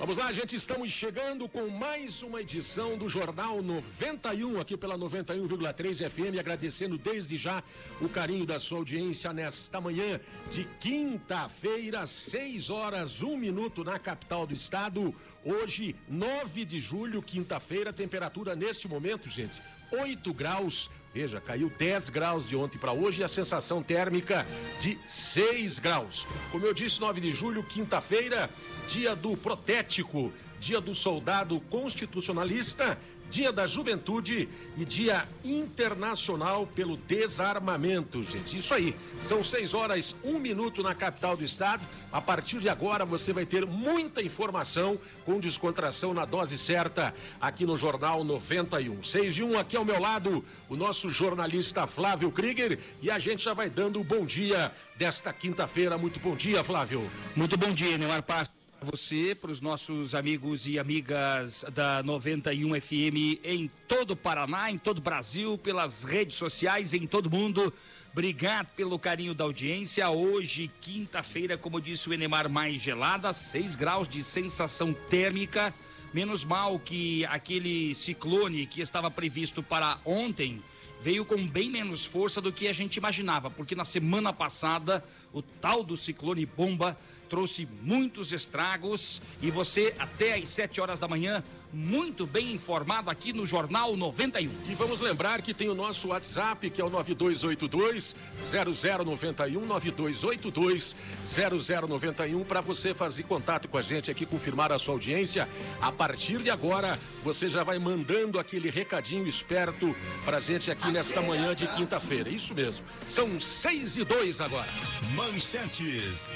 Vamos lá, gente, estamos chegando com mais uma edição do Jornal 91 aqui pela 91,3 FM, agradecendo desde já o carinho da sua audiência nesta manhã de quinta-feira, 6 horas, 1 minuto na capital do estado. Hoje, 9 de julho, quinta-feira, temperatura neste momento, gente, 8 graus. Veja, caiu 10 graus de ontem para hoje e a sensação térmica de 6 graus. Como eu disse, 9 de julho, quinta-feira, dia do protético, dia do soldado constitucionalista, dia da juventude e dia internacional pelo desarmamento, gente. Isso aí, são 6 horas, 1 minuto na capital do estado. A partir de agora você vai ter muita informação com descontração na dose certa aqui no Jornal 91. 6 e 1 aqui ao meu lado, o nosso jornalista Flávio Krieger e a gente já vai dando o bom dia desta quinta-feira. Muito bom dia, Flávio. Muito bom dia, Neymar Pasto você, para os nossos amigos e amigas da 91 FM em todo o Paraná, em todo o Brasil, pelas redes sociais, em todo mundo. Obrigado pelo carinho da audiência. Hoje, quinta-feira, como disse o Enemar, mais gelada, 6 graus de sensação térmica. Menos mal que aquele ciclone que estava previsto para ontem veio com bem menos força do que a gente imaginava, porque na semana passada o tal do ciclone bomba trouxe muitos estragos e você até às 7 horas da manhã muito bem informado aqui no Jornal 91. E vamos lembrar que tem o nosso WhatsApp, que é o 9282 0091 9282 0091 para você fazer contato com a gente aqui, confirmar a sua audiência. A partir de agora, você já vai mandando aquele recadinho esperto pra gente aqui nesta manhã de quinta-feira. Isso mesmo. São 6 e 2 agora. Manchetes.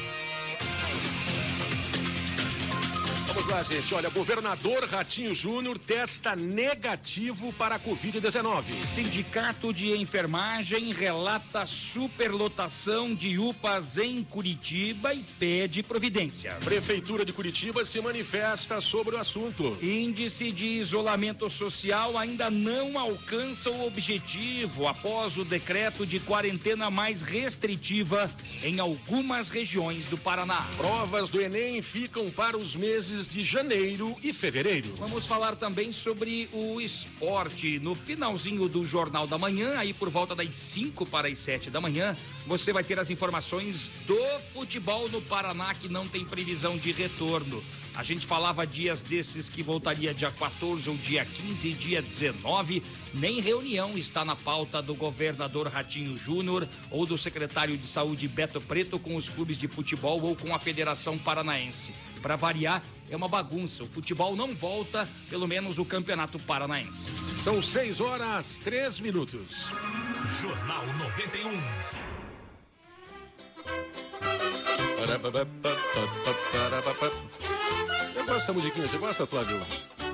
Thank you. Vamos lá, gente. Olha, governador Ratinho Júnior testa negativo para a Covid-19. Sindicato de Enfermagem relata superlotação de UPAs em Curitiba e pede providência. Prefeitura de Curitiba se manifesta sobre o assunto. Índice de isolamento social ainda não alcança o objetivo após o decreto de quarentena mais restritiva em algumas regiões do Paraná. Provas do Enem ficam para os meses de janeiro e fevereiro. Vamos falar também sobre o esporte. No finalzinho do Jornal da Manhã, aí por volta das 5 para as 7 da manhã, você vai ter as informações do futebol no Paraná que não tem previsão de retorno. A gente falava dias desses que voltaria dia 14 ou dia 15 e dia 19. Nem reunião está na pauta do governador Ratinho Júnior ou do secretário de saúde Beto Preto com os clubes de futebol ou com a Federação Paranaense. Para variar, é uma bagunça. O futebol não volta, pelo menos o Campeonato Paranaense. São 6 horas, 3 minutos. Jornal 91. Eu gosto dessa musiquinha, você gosta, Flávio?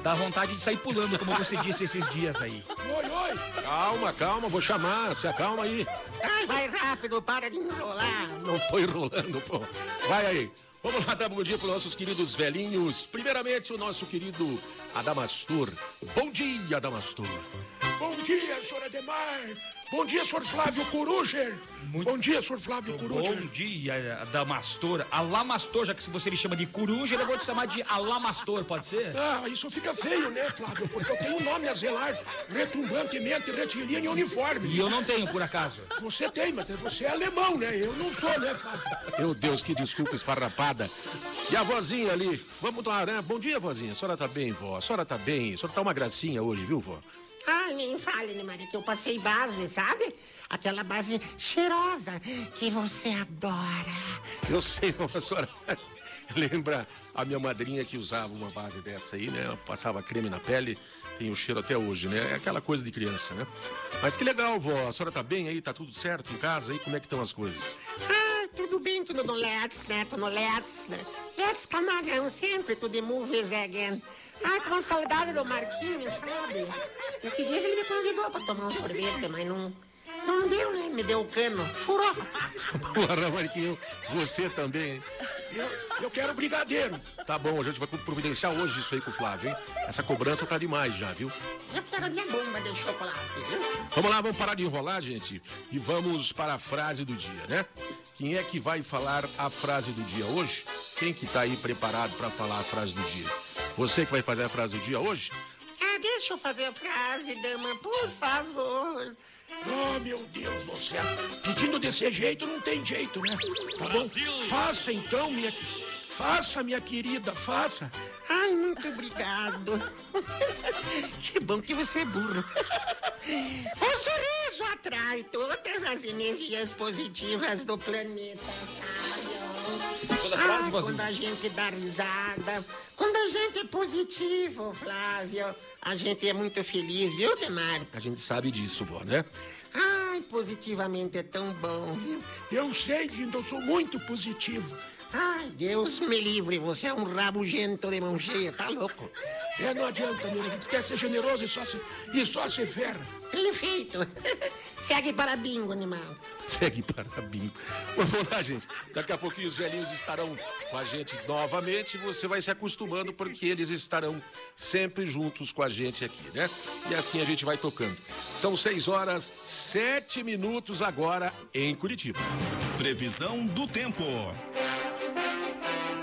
Dá vontade de sair pulando, como você disse esses dias aí. Oi, oi! Calma, calma, vou chamar, se acalma aí. Ai, vai rápido, para de enrolar. Não tô enrolando, pô. Vai aí. Vamos lá dar bom dia para os nossos queridos velhinhos. Primeiramente, o nosso querido Adamastor. Bom dia, Adamastor. Bom dia, senhor Ademar. Bom dia, senhor Flávio Coruger. Bom dia, senhor Flávio Bom Coruger. dia, Damastor. Alamastor, já que se você me chama de coruja, eu vou te chamar de Alamastor, pode ser? Ah, isso fica feio, né, Flávio? Porque eu tenho um nome a zelar retumbantemente retilíneo e uniforme. E eu não tenho, por acaso. Você tem, mas você é alemão, né? Eu não sou, né, Flávio? Meu Deus, que desculpa esfarrapada. E a vozinha ali? Vamos lá, né? Bom dia, vozinha. A senhora tá bem, vó? A senhora tá bem? A senhora tá uma gracinha hoje, viu, vó? Ai, nem fale, né, Maria, que eu passei base, sabe? Aquela base cheirosa que você adora. Eu sei, não, a senhora lembra a minha madrinha que usava uma base dessa aí, né? Passava creme na pele, tem o cheiro até hoje, né? É aquela coisa de criança, né? Mas que legal, vó. A senhora tá bem aí? Tá tudo certo em casa aí? Como é que estão as coisas? Ah, tudo bem, tudo no LEDs, né? Tô no LEDs, né? Let's camarão, sempre the movies again. Ai, com saudade do Marquinhos, sabe? Esses dias ele me convidou pra tomar um sorvete, mas não, não deu, né? Me deu o cano. Furou. Porra, Marquinho, você também, hein? Eu, eu quero brigadeiro. Tá bom, a gente vai providenciar hoje isso aí com o Flávio, hein? Essa cobrança tá demais já, viu? Eu quero minha bomba de chocolate, viu? Vamos lá, vamos parar de enrolar, gente, e vamos para a frase do dia, né? Quem é que vai falar a frase do dia hoje? Quem que tá aí preparado para falar a frase do dia? Você que vai fazer a frase do dia hoje? Ah, deixa eu fazer a frase, dama, por favor. Oh, meu Deus do céu. Pedindo desse jeito não tem jeito, né? Tá bom? Faça então, minha... Faça, minha querida, faça. Ai, muito obrigado. que bom que você é burro. O sorriso atrai todas as energias positivas do planeta, frase, Ai, vozinha. quando a gente dá risada, quando a gente é positivo, Flávio, a gente é muito feliz, viu, Demar? A gente sabe disso, vó, né? Ai, positivamente é tão bom, viu? Eu sei, Dindo, eu sou muito positivo. Ai, Deus me livre, você é um rabugento de mão cheia, tá louco? É, não adianta, meu. A gente quer ser generoso e só se, e só se ferra. Perfeito. Segue para bingo, animal. Segue para bingo. Vamos lá, gente. Daqui a pouquinho os velhinhos estarão com a gente novamente. Você vai se acostumando porque eles estarão sempre juntos com a gente aqui, né? E assim a gente vai tocando. São seis horas, sete minutos agora em Curitiba. Previsão do tempo.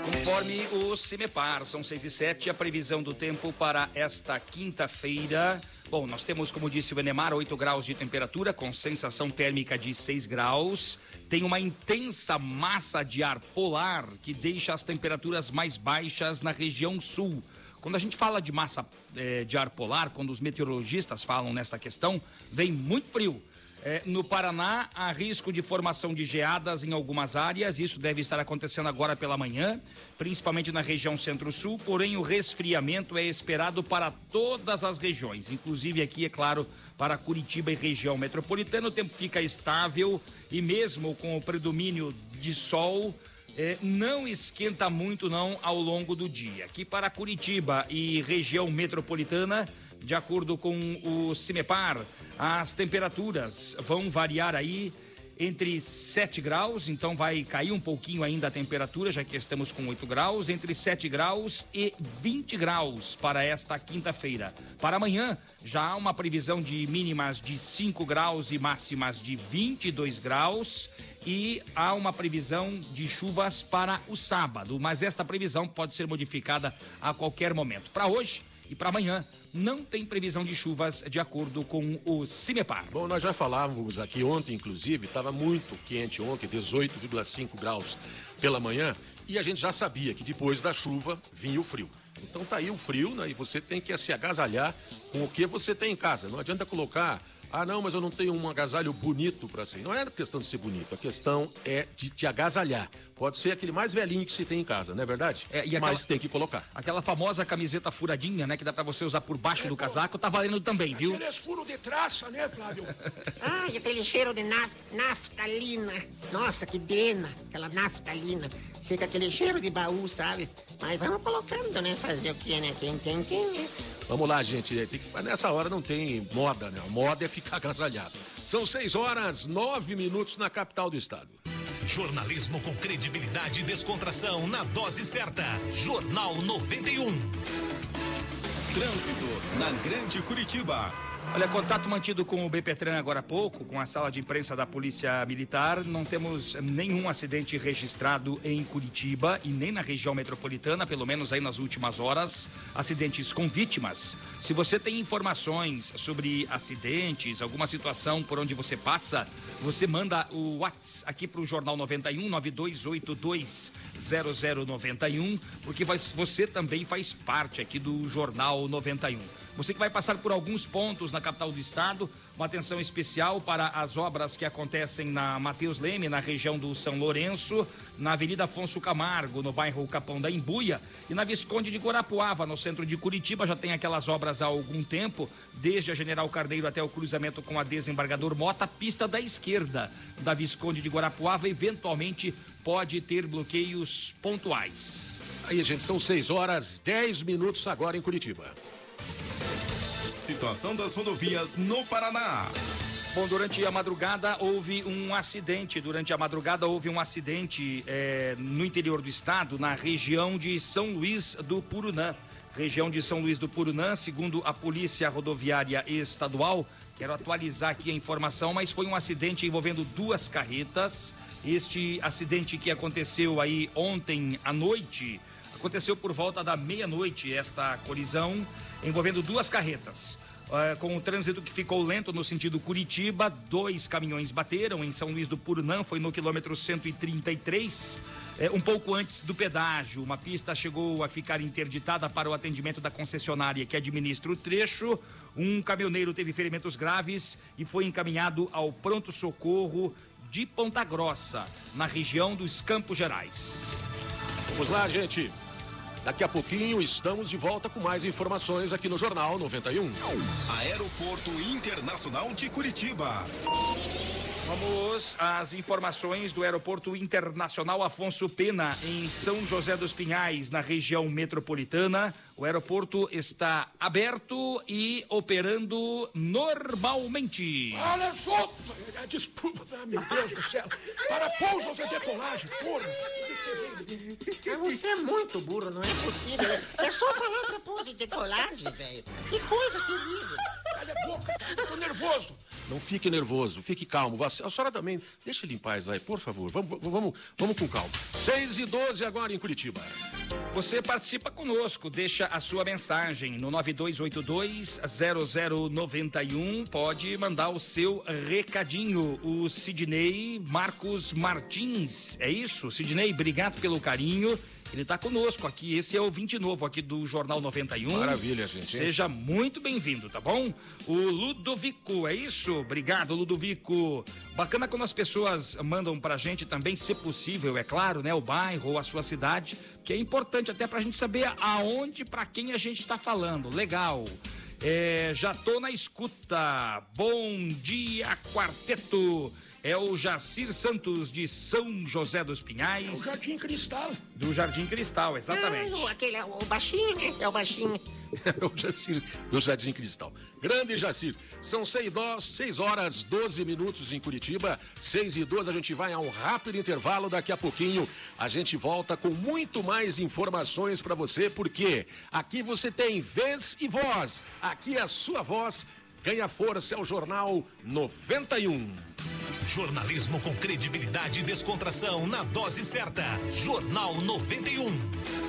Conforme o CIMEPAR, são 6 e 7, a previsão do tempo para esta quinta-feira. Bom, nós temos, como disse o Enemar, 8 graus de temperatura, com sensação térmica de 6 graus. Tem uma intensa massa de ar polar que deixa as temperaturas mais baixas na região sul. Quando a gente fala de massa eh, de ar polar, quando os meteorologistas falam nessa questão, vem muito frio. É, no Paraná, há risco de formação de geadas em algumas áreas. Isso deve estar acontecendo agora pela manhã, principalmente na região centro-sul. Porém, o resfriamento é esperado para todas as regiões, inclusive aqui, é claro, para Curitiba e região metropolitana. O tempo fica estável e, mesmo com o predomínio de sol, é, não esquenta muito não ao longo do dia. Aqui para Curitiba e região metropolitana, de acordo com o CIMEPAR, as temperaturas vão variar aí entre 7 graus, então vai cair um pouquinho ainda a temperatura, já que estamos com 8 graus, entre 7 graus e 20 graus para esta quinta-feira. Para amanhã, já há uma previsão de mínimas de 5 graus e máximas de 22 graus e há uma previsão de chuvas para o sábado, mas esta previsão pode ser modificada a qualquer momento. Para hoje e para amanhã, não tem previsão de chuvas de acordo com o CIMEPAR. Bom, nós já falávamos aqui ontem, inclusive, estava muito quente ontem, 18,5 graus pela manhã, e a gente já sabia que depois da chuva vinha o frio. Então tá aí o frio, né? E você tem que se agasalhar com o que você tem em casa. Não adianta colocar, ah, não, mas eu não tenho um agasalho bonito para ser. Não é questão de ser bonito, a questão é de te agasalhar. Pode ser aquele mais velhinho que se tem em casa, não é verdade? É, e aquela- Mas tem que colocar. Aquela famosa camiseta furadinha, né, que dá para você usar por baixo do casaco, tá valendo também, viu? Aqueles furos de traça, né, Flávio? Ai, aquele cheiro de naf naftalina. Nossa, que pena, aquela naftalina. Fica aquele cheiro de baú, sabe? Mas vamos colocando, né? Fazer o quê, né? Quem tem, tem, né? Vamos lá, gente. Tem que- Nessa hora não tem moda, né? A moda é ficar agasalhado. São seis horas, nove minutos na capital do estado. Jornalismo com credibilidade e descontração na dose certa. Jornal 91. Trânsito na Grande Curitiba. Olha, contato mantido com o BPTran agora há pouco, com a sala de imprensa da Polícia Militar. Não temos nenhum acidente registrado em Curitiba e nem na região metropolitana, pelo menos aí nas últimas horas. Acidentes com vítimas. Se você tem informações sobre acidentes, alguma situação por onde você passa, você manda o WhatsApp aqui para o Jornal 91 9282 0091, porque você também faz parte aqui do Jornal 91. Você que vai passar por alguns pontos na capital do estado, uma atenção especial para as obras que acontecem na Mateus Leme, na região do São Lourenço, na Avenida Afonso Camargo, no bairro Capão da Embuia, e na Visconde de Guarapuava, no centro de Curitiba. Já tem aquelas obras há algum tempo, desde a General Carneiro até o cruzamento com a Desembargador Mota, pista da esquerda da Visconde de Guarapuava, eventualmente pode ter bloqueios pontuais. Aí, gente, são 6 horas 10 minutos agora em Curitiba. Situação das rodovias no Paraná. Bom, durante a madrugada houve um acidente. Durante a madrugada houve um acidente é, no interior do estado, na região de São Luís do Purunã. Região de São Luís do Purunã, segundo a Polícia Rodoviária Estadual. Quero atualizar aqui a informação, mas foi um acidente envolvendo duas carretas. Este acidente que aconteceu aí ontem à noite aconteceu por volta da meia-noite. Esta colisão envolvendo duas carretas. Uh, com o trânsito que ficou lento no sentido Curitiba, dois caminhões bateram em São Luís do Purunã, foi no quilômetro 133, é, um pouco antes do pedágio. Uma pista chegou a ficar interditada para o atendimento da concessionária que administra o trecho. Um caminhoneiro teve ferimentos graves e foi encaminhado ao pronto-socorro de Ponta Grossa, na região dos Campos Gerais. Vamos lá, gente. Daqui a pouquinho estamos de volta com mais informações aqui no Jornal 91. Aeroporto Internacional de Curitiba. Vamos às informações do Aeroporto Internacional Afonso Pena, em São José dos Pinhais, na região metropolitana. O aeroporto está aberto e operando normalmente. Olha só, desculpa, meu Deus do céu. Para pousas e decolagens, porra. Você é muito burro, não é possível. É só falar pra pouso e decolagem, velho. Que coisa terrível. Olha a boca, eu tô nervoso. Não fique nervoso, fique calmo. A senhora também, deixa ele em paz, vai, por favor. Vamos, vamos, vamos com calma. 6 e 12 agora em Curitiba. Você participa conosco, deixa a sua mensagem no 9282-0091. Pode mandar o seu recadinho. O Sidney Marcos Martins, é isso? Sidney, obrigado pelo carinho. Ele está conosco aqui. Esse é o 20 novo aqui do Jornal 91. Maravilha, gente. Seja muito bem-vindo, tá bom? O Ludovico, é isso? Obrigado, Ludovico. Bacana quando as pessoas mandam pra gente também, se possível, é claro, né? O bairro ou a sua cidade, que é importante até pra gente saber aonde, pra quem a gente está falando. Legal. É, já tô na escuta. Bom dia, quarteto. É o Jacir Santos de São José dos Pinhais. O Jardim Cristal. Do Jardim Cristal, exatamente. Ah, aquele, é o baixinho, né? É o baixinho. É o Jacir do Jardim Cristal. Grande Jacir. São 6 horas 12 minutos em Curitiba. 6 e 12, a gente vai a um rápido intervalo. Daqui a pouquinho a gente volta com muito mais informações para você, porque aqui você tem vez e voz. Aqui a sua voz ganha força. É o Jornal 91. Jornalismo com credibilidade e descontração na dose certa. Jornal 91.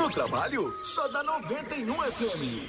No trabalho, só dá 91 FM.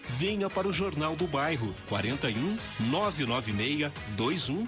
Venha para o Jornal do Bairro 41 996 21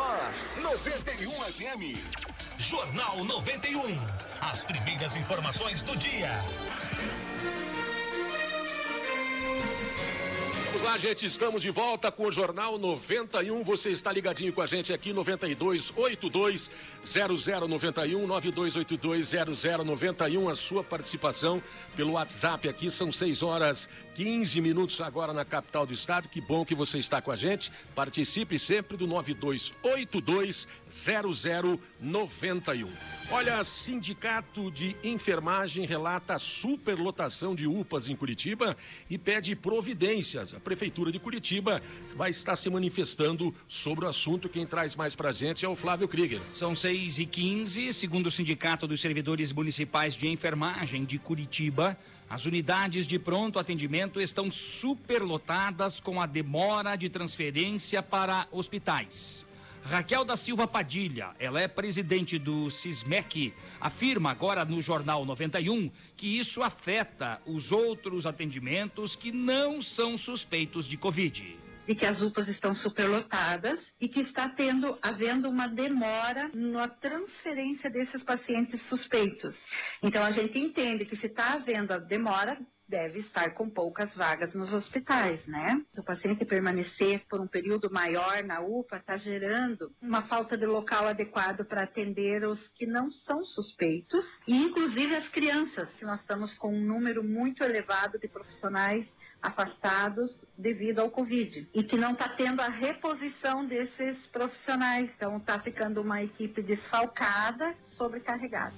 91 FM. Jornal 91. As primeiras informações do dia. Vamos lá, gente, estamos de volta com o Jornal 91. Você está ligadinho com a gente aqui, 9282 0091 9282 0091. A sua participação pelo WhatsApp aqui são 6 horas 15 minutos agora na capital do estado. Que bom que você está com a gente. Participe sempre do 92820091. Olha, Sindicato de Enfermagem relata superlotação de UPAs em Curitiba e pede providências. A Prefeitura de Curitiba vai estar se manifestando sobre o assunto. Quem traz mais pra gente é o Flávio Krieger. São 6 e 15 segundo o Sindicato dos Servidores Municipais de Enfermagem de Curitiba. As unidades de pronto atendimento estão superlotadas com a demora de transferência para hospitais. Raquel da Silva Padilha, ela é presidente do SISMEC, afirma agora no Jornal 91 que isso afeta os outros atendimentos que não são suspeitos de Covid. De que as UPAs estão superlotadas e que está tendo, havendo uma demora na transferência desses pacientes suspeitos. Então a gente entende que se está havendo a demora, deve estar com poucas vagas nos hospitais, né? Se o paciente permanecer por um período maior na UPA, está gerando uma falta de local adequado para atender os que não são suspeitos e inclusive as crianças, que nós estamos com um número muito elevado de profissionais afastados devido ao Covid e que não está tendo a reposição desses profissionais. Então está ficando uma equipe desfalcada, sobrecarregada.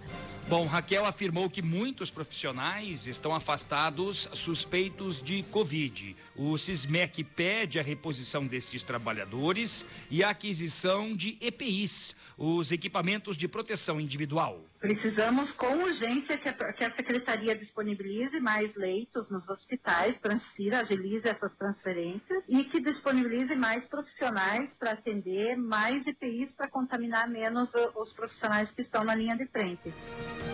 Bom, Raquel afirmou que muitos profissionais estão afastados suspeitos de Covid. O SISMEC pede a reposição desses trabalhadores e a aquisição de EPIs, os equipamentos de proteção individual. Precisamos com urgência que a, que a Secretaria disponibilize mais leitos nos hospitais, transfira, agilize essas transferências e que disponibilize mais profissionais para atender, mais EPIs para contaminar menos os profissionais que estão na linha de frente.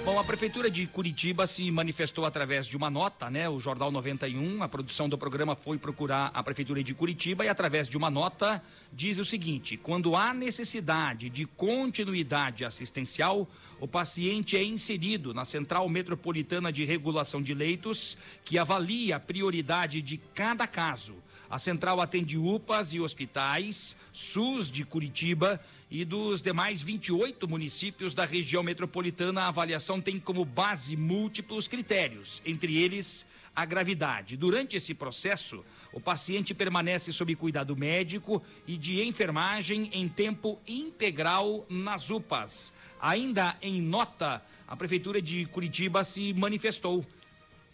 Bom, a Prefeitura de Curitiba se manifestou através de uma nota, né? O Jornal 91, a produção do programa foi procurar a Prefeitura de Curitiba e, através de uma nota, diz o seguinte: quando há necessidade de continuidade assistencial, o paciente é inserido na Central Metropolitana de Regulação de Leitos, que avalia a prioridade de cada caso. A central atende UPAs e hospitais, SUS de Curitiba e dos demais 28 municípios da região metropolitana. A avaliação tem como base múltiplos critérios, entre eles a gravidade. Durante esse processo, o paciente permanece sob cuidado médico e de enfermagem em tempo integral nas UPAs. Ainda em nota, a Prefeitura de Curitiba se manifestou.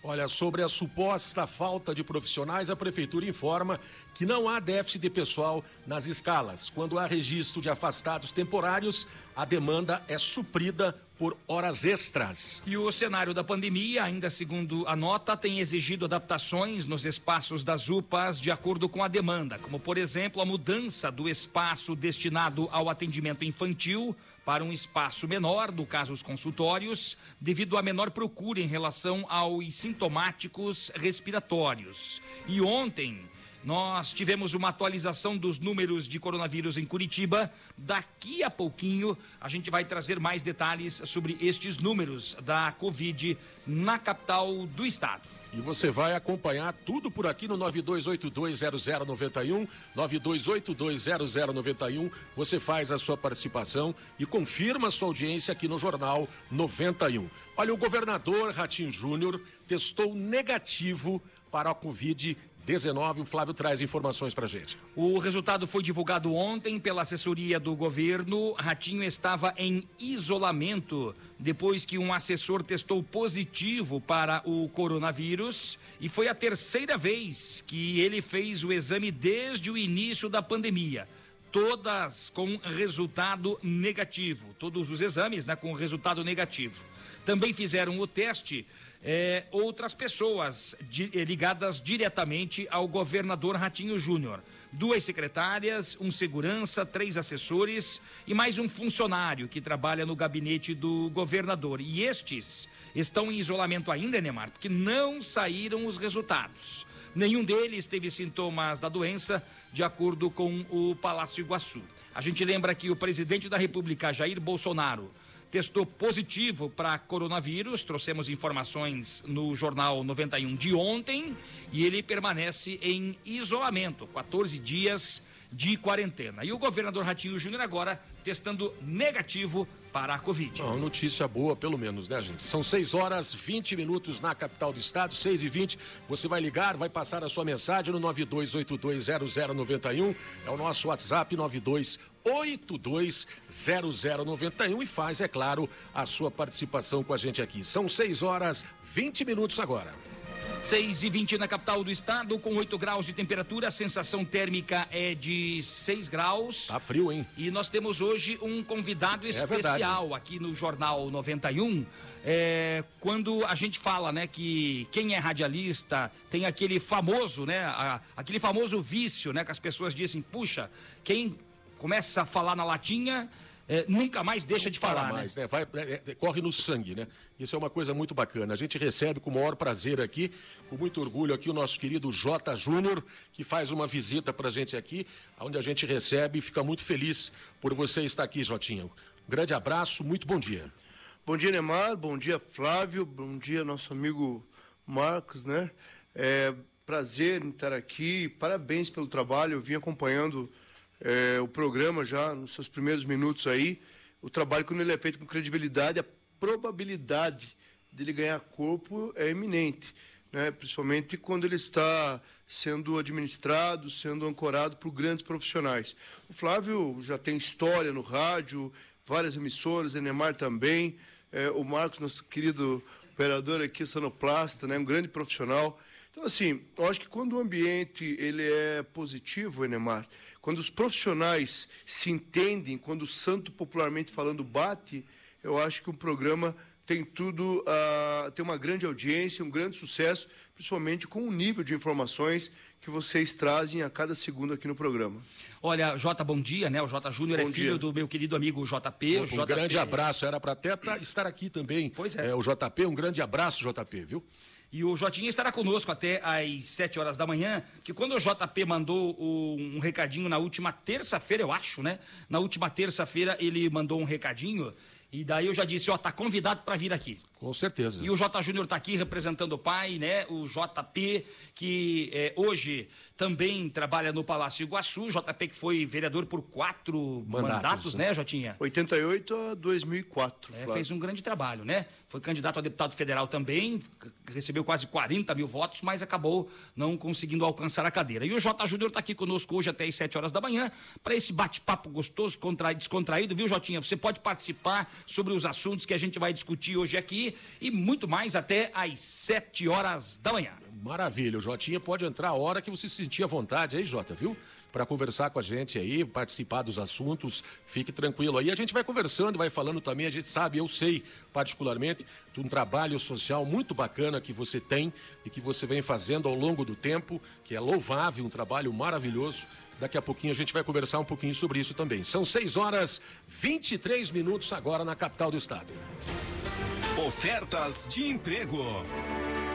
Olha, sobre a suposta falta de profissionais, a Prefeitura informa que não há déficit de pessoal nas escalas. Quando há registro de afastados temporários, a demanda é suprida por horas extras. E o cenário da pandemia, ainda segundo a nota, tem exigido adaptações nos espaços das UPAs de acordo com a demanda, como, por exemplo, a mudança do espaço destinado ao atendimento infantil para um espaço menor, no caso os consultórios, devido à menor procura em relação aos sintomáticos respiratórios. E ontem, nós tivemos uma atualização dos números de coronavírus em Curitiba. Daqui a pouquinho a gente vai trazer mais detalhes sobre estes números da Covid na capital do estado. E você vai acompanhar tudo por aqui no 92820091, 92820091. Você faz a sua participação e confirma a sua audiência aqui no Jornal 91. Olha, o governador Ratinho Júnior testou negativo para a Covid-19. O Flávio traz informações pra gente. O resultado foi divulgado ontem pela assessoria do governo. Ratinho estava em isolamento depois que um assessor testou positivo para o coronavírus e foi a terceira vez que ele fez o exame desde o início da pandemia. Todas com resultado negativo. Todos os exames né, com resultado negativo. Também fizeram o teste eh, outras pessoas eh, ligadas diretamente ao governador Ratinho Júnior. Duas secretárias, um segurança, três assessores e mais um funcionário que trabalha no gabinete do governador. E estes estão em isolamento ainda, Neymar, porque não saíram os resultados. Nenhum deles teve sintomas da doença, de acordo com o Palácio Iguaçu. A gente lembra que o presidente da República, Jair Bolsonaro, testou positivo para coronavírus. Trouxemos informações no Jornal 91 de ontem e ele permanece em isolamento, 14 dias de quarentena. E o governador Ratinho Júnior agora testando negativo para a Covid. Uma notícia boa, pelo menos, né, gente? São 6 horas 20 minutos na capital do estado, 6 e 20 Você vai ligar, vai passar a sua mensagem no 92820091. É o nosso WhatsApp 92820091 e faz, é claro, a sua participação com a gente aqui. São 6 horas 20 minutos agora. 6 e 20 na capital do estado, com 8 graus de temperatura, a sensação térmica é de 6 graus. Tá frio, hein? E nós temos hoje um convidado especial verdade. aqui no Jornal 91. É, quando a gente fala, né, que quem é radialista tem aquele famoso, né, a- aquele famoso vício, né, que as pessoas dizem, puxa, quem começa a falar na latinha é, nunca mais deixa de Para falar, né? mais, né? Vai, é, é, corre no sangue, né? Isso é uma coisa muito bacana. A gente recebe com o maior prazer aqui, com muito orgulho aqui, o nosso querido Jota Júnior, que faz uma visita pra gente aqui, onde a gente recebe e fica muito feliz por você estar aqui, Jotinha. Um grande abraço, muito bom dia. Bom dia, Neymar. Bom dia, Flávio. Bom dia, nosso amigo Marcos, né? É prazer em estar aqui. Parabéns pelo trabalho. Eu vim acompanhando é, o programa já nos seus primeiros minutos aí. O trabalho, quando ele é feito com credibilidade, a probabilidade dele ganhar corpo é iminente, né? principalmente quando ele está sendo administrado, sendo ancorado por grandes profissionais. O Flávio já tem história no rádio, várias emissoras, Enemar também. É, o Marcos, nosso querido operador aqui, sonoplasta, né? um grande profissional. Então, assim, eu acho que quando o ambiente ele é positivo, Enemar, quando os profissionais se entendem, quando o santo, popularmente falando, bate, eu acho que o programa tem tudo, ah, tem uma grande audiência, um grande sucesso, principalmente com o nível de informações que vocês trazem a cada segundo aqui no programa. Olha, Jota, bom dia, né? O Jota Júnior é filho dia. do meu querido amigo JP. Um JP grande abraço, era para até tá- estar aqui também. Pois é. O JP, um grande abraço, JP, viu? E o Jotinha estará conosco até às 7 horas da manhã, que quando o JP mandou um recadinho na última terça-feira, eu acho, né? Na última terça-feira ele mandou um recadinho e daí eu já disse, ó, tá convidado para vir aqui. Com certeza. E o J Júnior está aqui representando o pai, né? O JP, que eh, hoje também trabalha no Palácio Iguaçu. JP que foi vereador por quatro mandatos, Mandatos, né, Jotinha? 88 a 2004. É, Flávio. fez um grande trabalho, né? Foi candidato a deputado federal também, recebeu quase 40 mil votos, mas acabou não conseguindo alcançar a cadeira. E o J. Júnior está aqui conosco hoje até às 7 horas da manhã para esse bate-papo gostoso, contra- descontraído, viu, Jotinha? Você pode participar sobre os assuntos que a gente vai discutir hoje aqui e muito mais até às 7 horas da manhã. Maravilha, o Jotinha pode entrar a hora que você se sentir à vontade aí, Jota, viu? Para conversar com a gente aí, participar dos assuntos, fique tranquilo aí. A gente vai conversando, vai falando também, a gente sabe, eu sei particularmente, de um trabalho social muito bacana que você tem e que você vem fazendo ao longo do tempo, que é louvável, um trabalho maravilhoso. Daqui a pouquinho a gente vai conversar um pouquinho sobre isso também. São 6 horas 23 minutos agora na capital do estado. Ofertas de emprego.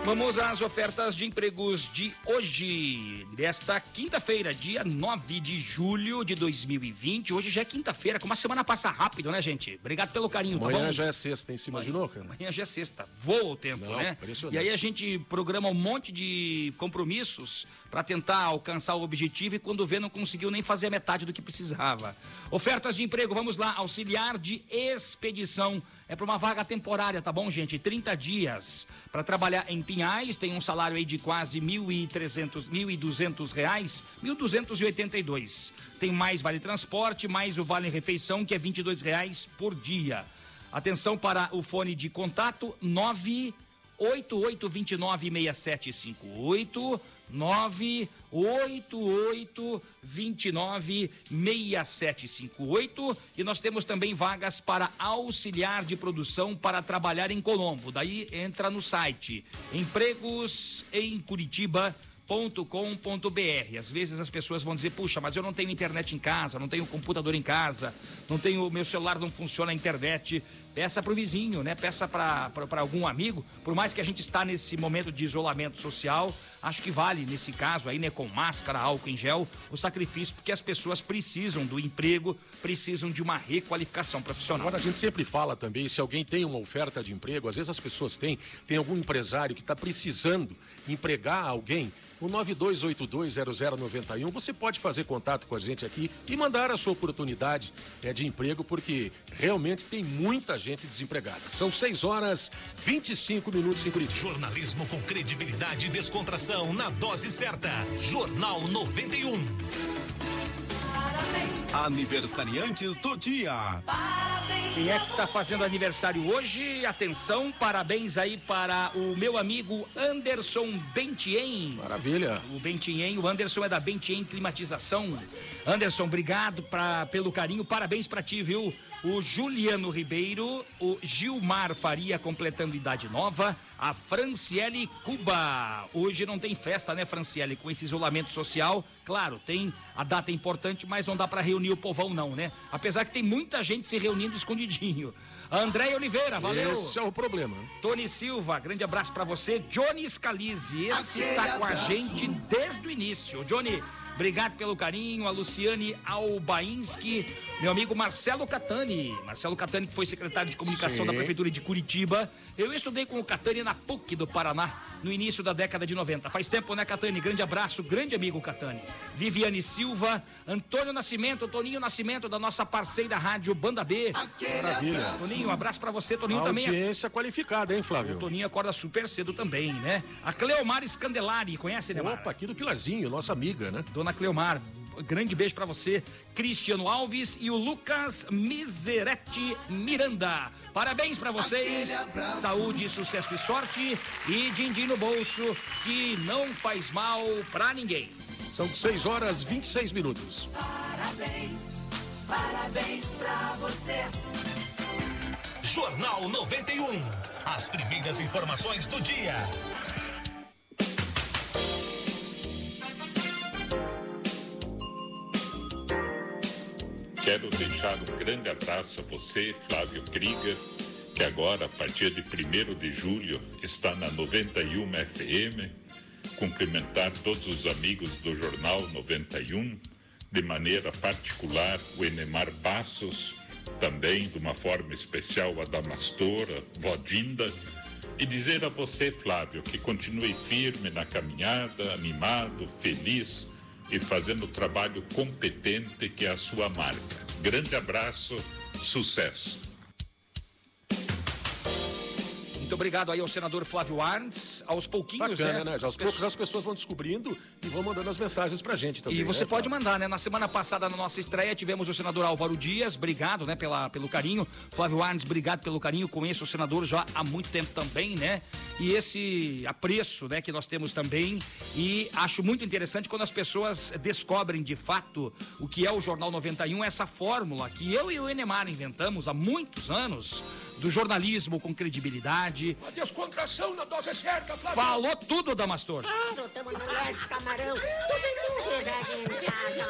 Vamos às ofertas de empregos de hoje, desta quinta-feira, dia 9 de julho de 2020. Hoje já é quinta-feira, como a semana passa rápido, né, gente? Obrigado pelo carinho, tá Amanhã bom? já é sexta, hein? Se imaginou, cara? Amanhã já é sexta. Voa o tempo, Não, né? impressionante. E aí a gente programa um monte de compromissos para tentar alcançar o objetivo e quando vê não conseguiu nem fazer a metade do que precisava. Ofertas de emprego, vamos lá, auxiliar de expedição. É para uma vaga temporária, tá bom, gente? 30 dias para trabalhar em Pinhais, tem um salário aí de quase 1.300, 1.200 reais, 1.282. Tem mais vale transporte, mais o vale refeição, que é 22 reais por dia. Atenção para o fone de contato 988296758 988296758 e nós temos também vagas para auxiliar de produção para trabalhar em Colombo. Daí entra no site empregos em Curitiba com.br. Às vezes as pessoas vão dizer, puxa, mas eu não tenho internet em casa, não tenho computador em casa, não tenho, meu celular não funciona a internet. Peça pro vizinho, né? Peça para algum amigo. Por mais que a gente está nesse momento de isolamento social, acho que vale nesse caso aí, né, com máscara, álcool em gel, o sacrifício, porque as pessoas precisam do emprego, precisam de uma requalificação profissional. Agora a gente sempre fala também, se alguém tem uma oferta de emprego, às vezes as pessoas têm, tem algum empresário que está precisando empregar alguém, o 92820091, você pode fazer contato com a gente aqui e mandar a sua oportunidade é, de emprego, porque realmente tem muita gente desempregada. São 6 horas 25 minutos em Curitiba. Jornalismo com credibilidade e descontração na dose certa. Jornal 91. Aniversariantes do dia. Quem é que está fazendo aniversário hoje? Atenção, parabéns aí para o meu amigo Anderson Bentien. Maravilha. O Bentien, o Anderson é da Bentien Climatização. Anderson, obrigado pra, pelo carinho, parabéns para ti, viu? O Juliano Ribeiro, o Gilmar Faria completando idade nova, a Franciele Cuba. Hoje não tem festa, né, Franciele? Com esse isolamento social, claro, tem a data importante, mas não dá para reunir o povão, não, né? Apesar que tem muita gente se reunindo escondidinho. André Oliveira, valeu. Esse é o problema. Tony Silva, grande abraço para você. Johnny Scalise, esse Aquele tá com a abraço. gente desde o início. Johnny, obrigado pelo carinho. A Luciane Albainski, meu amigo Marcelo Catani. Marcelo Catani, que foi secretário de comunicação Sim. da Prefeitura de Curitiba. Eu estudei com o Catani na PUC do Paraná, no início da década de 90. Faz tempo, né, Catani? Grande abraço, grande amigo Catani. Viviane Silva, Antônio Nascimento, Toninho Nascimento, da nossa parceira rádio Banda B. Maravilha. Toninho, um abraço pra você, Toninho também. Audiência qualificada, hein, Flávio? O Toninho acorda super cedo também, né? A Cleomar Scandelari, conhece, Neymar? Opa, aqui do Pilarzinho, nossa amiga, né? Dona Cleomar, grande beijo pra você. Cristiano Alves e o Lucas Miseretti Miranda. Parabéns pra vocês. Saúde, sucesso e sorte. E din-din no bolso, que não faz mal pra ninguém. São 6 horas 26 minutos. Parabéns, parabéns pra você. Jornal 91. As primeiras informações do dia. Quero deixar um grande abraço a você, Flávio Krieger, que agora, a partir de 1 de julho, está na 91 FM. Cumprimentar todos os amigos do Jornal 91, de maneira particular o Enemar Passos, também de uma forma especial a Damastora, Vodinda, e dizer a você, Flávio, que continue firme na caminhada, animado, feliz e fazendo o trabalho competente que é a sua marca. Grande abraço, sucesso. Muito obrigado aí ao senador Flávio Arns. Aos pouquinhos, Bacana, né? né? Já aos poucos as pessoas vão descobrindo e vão mandando as mensagens pra gente também. E você né, pode Flávio? mandar, né? Na semana passada, na nossa estreia, tivemos o senador Álvaro Dias, obrigado, né, pela, pelo carinho. Flávio Arnes, obrigado pelo carinho. Conheço o senador já há muito tempo também, né? E esse apreço, né, que nós temos também. E acho muito interessante quando as pessoas descobrem de fato o que é o Jornal 91, essa fórmula que eu e o Enemar inventamos há muitos anos do jornalismo com credibilidade. A descontração na dose certa, Flávio. Falou tudo, Damastor. Claro, tamo no Camarão. Nuvem,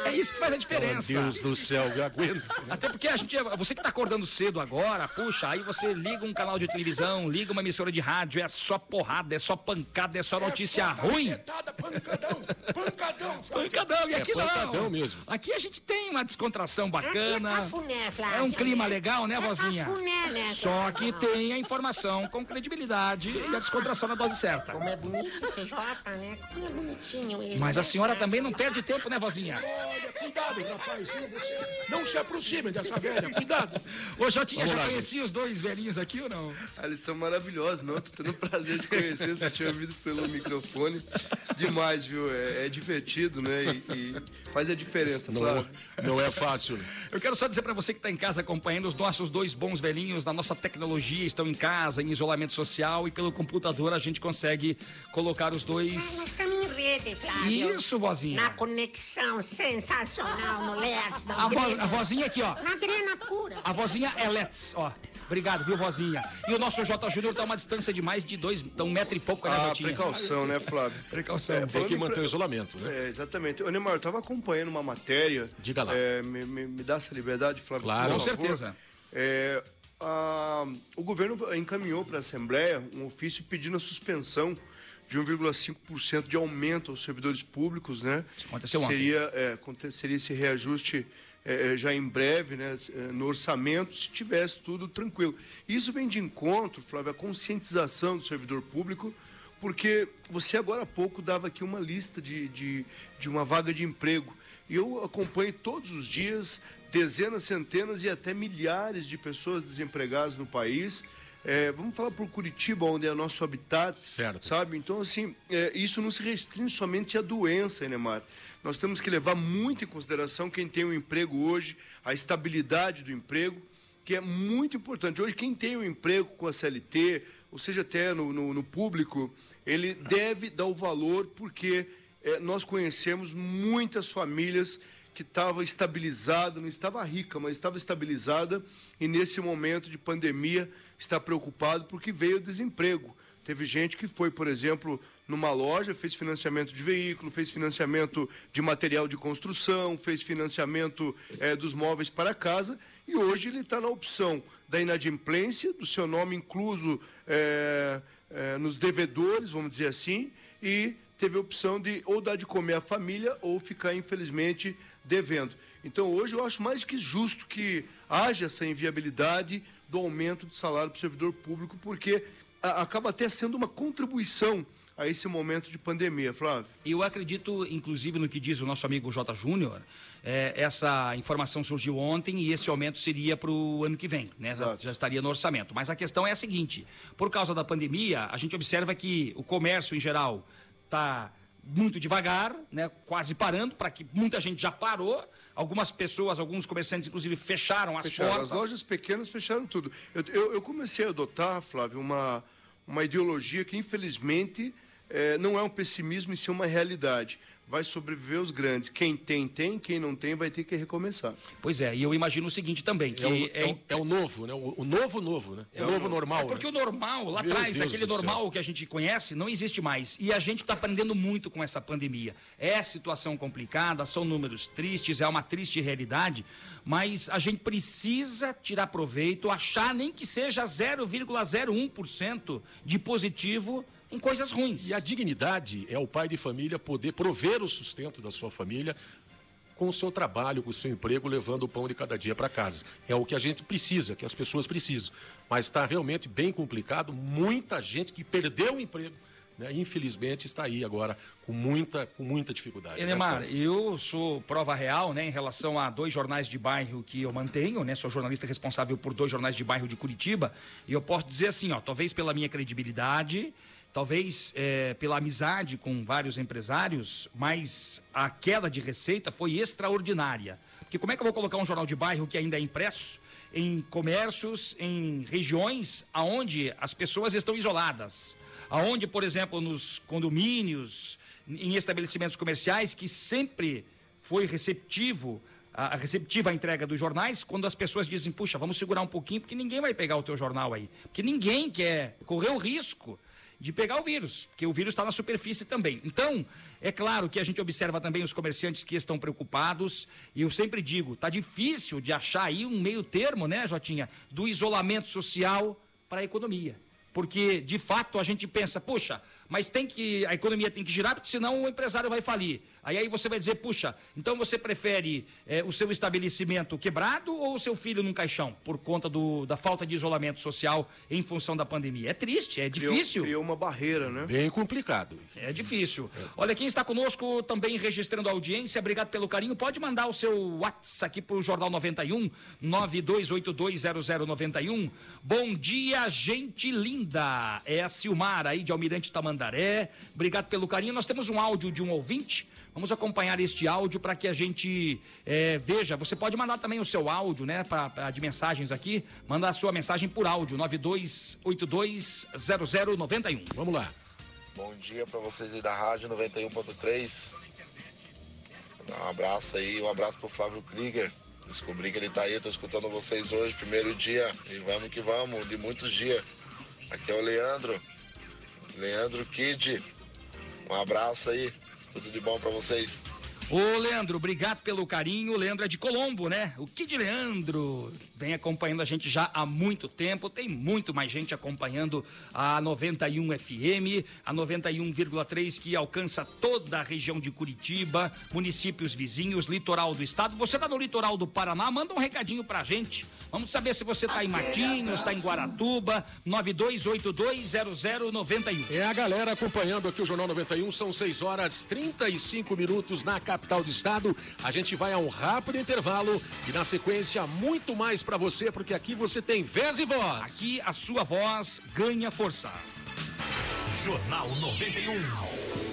É isso que faz a diferença. Meu Deus do céu, eu aguento. Até porque a gente, você que tá acordando cedo agora, puxa, aí você liga um canal de televisão, liga uma emissora de rádio, é só porrada, é só pancada, é só notícia ruim. Cacetada, pancadão, pancadão, Flávio. Pancadão, e É aqui pancadão não. mesmo. Aqui a gente tem uma descontração bacana. cafuné, Flávio. É um clima legal, né, vozinha? cafuné, né, Só que tem a informação com credibilidade e a descontração na dose certa. Como é bonito esse Jota, né? Como é bonitinho ele. Mas a senhora também não perde tempo, né, vozinha? Olha, cuidado, rapaz. Não, se aproxime dessa velha, cuidado. Ô, Jotinha, Vamos já lá, conhecia os dois velhinhos aqui ou não? Ah, Eles são maravilhosos, não? Tô tendo o prazer de conhecer, você tinha ouvido pelo microfone. Demais, viu? É, é divertido, né? E, e faz a diferença, Não, Flávio. é- não é fácil. Eu quero só dizer pra você que tá em casa acompanhando, os nossos dois bons velhinhos da nossa tecnologia estão em casa, em isolamento social e pelo computador a gente consegue colocar os dois. Nós estamos em rede, Flávio. Isso, vozinha. Na conexão sensacional no Let's da A, vo- grana. a vozinha aqui, ó. Na grana pura. A vozinha é Let's, ó. Obrigado, viu, vozinha? E o nosso J Júnior tá a uma distância de mais de dois, tá um metro e pouco, né, Ah, precaução, né, Flávio? Precaução. É, Tem que manter pre- o isolamento, né? É, exatamente. Ô, Neymar, eu tava acompanhando uma matéria. Diga lá. É, me, me- me dá essa liberdade, Flávio? Claro. Com favor. certeza. É, a- o governo encaminhou para a Assembleia um ofício pedindo a suspensão de 1,5% de aumento aos servidores públicos, né? aconteceu ontem. seria, é, aconteceria esse reajuste é, é, já em breve, né, é, no orçamento, se tivesse tudo tranquilo. Isso vem de encontro, Flávio, à conscientização do servidor público, porque você agora há pouco dava aqui uma lista de, de, de uma vaga de emprego. E eu acompanho todos os dias dezenas, centenas e até milhares de pessoas desempregadas no país. É, vamos falar por Curitiba, onde é nosso habitat, certo. sabe? Então, assim, é, isso não se restringe somente à doença, Enemar. Nós temos que levar muito em consideração quem tem um emprego hoje, a estabilidade do emprego, que é muito importante. Hoje, quem tem um emprego com a CLT, ou seja, até no, no- no público, ele deve dar o valor, porque é, nós conhecemos muitas famílias que estava estabilizada, não estava rica, mas estava estabilizada e nesse momento de pandemia está preocupado porque veio o desemprego. Teve gente que foi, por exemplo, numa loja, fez financiamento de veículo, fez financiamento de material de construção, fez financiamento eh, dos móveis para casa e hoje ele está na opção da inadimplência, do seu nome incluso eh, eh, nos devedores, vamos dizer assim, e teve a opção de ou dar de comer à família ou ficar, infelizmente, devendo. Então, hoje eu acho mais que justo que haja essa inviabilidade do aumento do salário para o servidor público, porque acaba até sendo uma contribuição a esse momento de pandemia, Flávio. Eu acredito, inclusive, no que diz o nosso amigo J. Júnior. É, essa informação surgiu ontem e esse aumento seria para o ano que vem, né? Já, já estaria no orçamento. Mas a questão é a seguinte: por causa da pandemia, a gente observa que o comércio em geral está muito devagar, né? Quase parando, para que muita gente já parou. Algumas pessoas, alguns comerciantes, inclusive, fecharam as Fecharam. portas. As lojas pequenas fecharam tudo. Eu, eu- eu comecei a adotar, Flávio, uma, uma ideologia que, infelizmente, eh, não é um pessimismo, e sim uma realidade. Vai sobreviver os grandes. Quem tem, tem. Quem não tem, vai ter que recomeçar. Pois é, e eu imagino o seguinte também, que É o, é o- é o novo, né? O, o novo novo, né? o novo normal. É porque né? o normal, lá atrás, aquele do céu. normal que a gente conhece, não existe mais. E a gente está aprendendo muito com essa pandemia. É situação complicada, são números tristes, é uma triste realidade, mas a gente precisa tirar proveito, achar nem que seja 0,01% de positivo em coisas ruins. E a dignidade é o pai de família poder prover o sustento da sua família com o seu trabalho, com o seu emprego, levando o pão de cada dia para casa. É o que a gente precisa, que as pessoas precisam. Mas está realmente bem complicado. Muita gente que perdeu o emprego, né, infelizmente, está aí agora com muita, com muita dificuldade. né, Enemar, Flávio? eu sou prova real, né, em relação a dois jornais de bairro que eu mantenho, né, sou jornalista responsável por dois jornais de bairro de Curitiba, e eu posso dizer assim, ó, talvez pela minha credibilidade, talvez eh, pela amizade com vários empresários, mas a queda de receita foi extraordinária. Porque como é que eu vou colocar um jornal de bairro que ainda é impresso em comércios, em regiões aonde as pessoas estão isoladas? Aonde, por exemplo, nos condomínios, em estabelecimentos comerciais, que sempre foi receptivo, a, a receptiva à entrega dos jornais, quando as pessoas dizem, puxa, vamos segurar um pouquinho, porque ninguém vai pegar o teu jornal aí. Porque ninguém quer correr o risco de pegar o vírus, porque o vírus está na superfície também. Então, é claro que a gente observa também os comerciantes que estão preocupados, e eu sempre digo, tá difícil de achar aí um meio termo, né, Jotinha, do isolamento social para a economia. Porque, de fato, a gente pensa, puxa, mas tem que. A economia tem que girar, porque senão o empresário vai falir. Aí, aí você vai dizer, puxa, então você prefere eh, o seu estabelecimento quebrado ou o seu filho num caixão, por conta do, da falta de isolamento social em função da pandemia? É triste, é Criou- difícil. Criou uma barreira, né? Bem complicado. É difícil. Olha, quem está conosco também registrando a audiência, obrigado pelo carinho. Pode mandar o seu WhatsApp aqui para o Jornal 91, 92820091. Bom dia, gente linda. É a Silmar aí de Almirante Tamandaré. Obrigado pelo carinho. Nós temos um áudio de um ouvinte. Vamos acompanhar este áudio para que a gente eh, veja. Você pode mandar também o seu áudio, né, pra, pra- de mensagens aqui. Manda a sua mensagem por áudio, 92820091. Vamos lá. Bom dia para vocês aí da Rádio 91.3. Dar um abraço aí, um abraço pro Flávio Krieger. Descobri que ele tá aí, tô escutando vocês hoje, primeiro dia. E vamos que vamos, de muitos dias. Aqui é o Leandro. Leandro Kid. Um abraço aí. Tudo de bom para vocês. Ô, Leandro, obrigado pelo carinho. O Leandro é de Colombo, né? O Kid Leandro vem acompanhando a gente já há muito tempo. Tem muito mais gente acompanhando a 91 FM, a 91,3 que alcança toda a região de Curitiba, municípios vizinhos, litoral do estado. Você tá no litoral do Paraná? Manda um recadinho pra gente. Vamos saber se você tá em Matinhos, tá em Guaratuba, 92820091. É a galera acompanhando aqui o Jornal 91, são 6 horas 35 minutos na capital do estado. A gente vai a um rápido intervalo e na sequência muito mais para você, porque aqui você tem vez e voz. Aqui a sua voz ganha força. Jornal 91.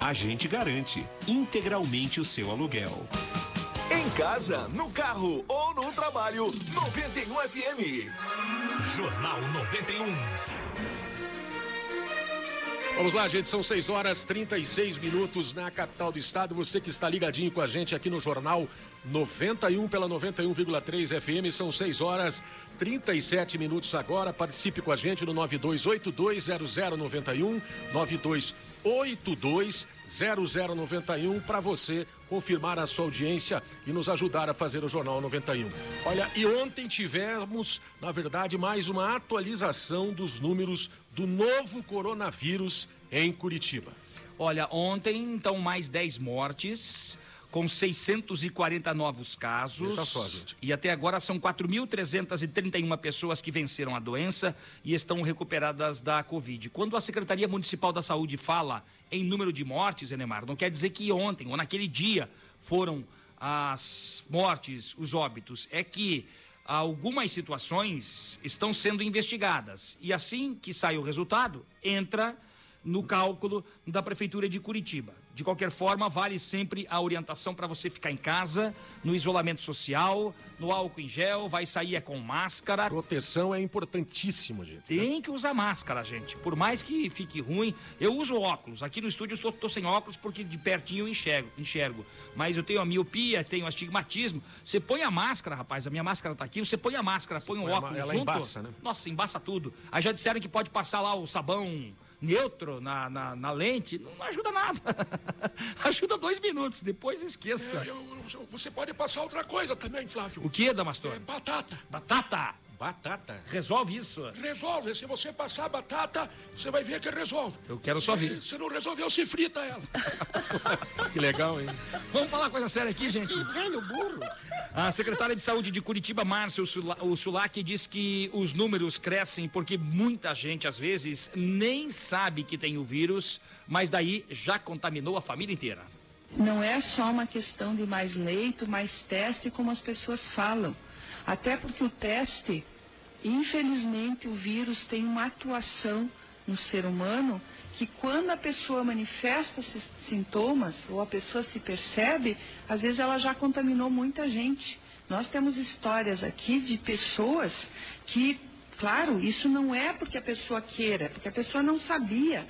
A gente garante integralmente o seu aluguel. Em casa, no carro ou no trabalho, 91 FM. Jornal 91. Vamos lá, gente, são 6 horas 36 minutos na capital do estado. Você que está ligadinho com a gente aqui no Jornal 91 pela 91,3 FM, são 6 horas 37 minutos agora. Participe com a gente no 92820091, 92820091 para você confirmar a sua audiência e nos ajudar a fazer o Jornal 91. Olha, e ontem tivemos, na verdade, mais uma atualização dos números do novo coronavírus em Curitiba. Olha, ontem, então, mais 10 mortes, com 640 novos casos. Só, gente. E até agora são 4.331 pessoas que venceram a doença e estão recuperadas da Covid. Quando a Secretaria Municipal da Saúde fala em número de mortes, Enemar, não quer dizer que ontem ou naquele dia foram as mortes, os óbitos. É que algumas situações estão sendo investigadas. E assim que sai o resultado, entra no cálculo da Prefeitura de Curitiba. De qualquer forma, vale sempre a orientação para você ficar em casa, no isolamento social, no álcool em gel, vai sair é com máscara. Proteção é importantíssimo, gente. Tem que usar máscara, gente. Por mais que fique ruim, eu uso óculos. Aqui no estúdio eu estou sem óculos porque de pertinho eu enxergo, enxergo. Mas eu tenho a miopia, tenho astigmatismo. Você põe a máscara, rapaz, a minha máscara tá aqui, você põe a máscara, põe a óculos ela junto. embaça, né? Nossa, embaça tudo. Aí já disseram que pode passar lá o sabão neutro na, na, na lente, não ajuda nada. ajuda dois minutos, depois esqueça. É, eu- você pode passar outra coisa também, Flávio. O que, Damastor? É batata. Batata. Batata. Resolve isso. Resolve. Se você passar batata, você vai ver que resolve. Eu quero só ver. Se não resolveu, se frita ela. Que legal, hein? Vamos falar coisa séria aqui, gente. velho burro. A secretária de Saúde de Curitiba, Márcia Sulac, diz que os números crescem porque muita gente, às vezes, nem sabe que tem o vírus, mas daí já contaminou a família inteira. Não é só uma questão de mais leito, mais teste, como as pessoas falam. Até porque o teste, infelizmente, o vírus tem uma atuação no ser humano que quando a pessoa manifesta sintomas ou a pessoa se percebe, às vezes ela já contaminou muita gente. Nós temos histórias aqui de pessoas que, claro, isso não é porque a pessoa queira, porque a pessoa não sabia,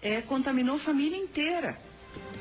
é, contaminou a família inteira.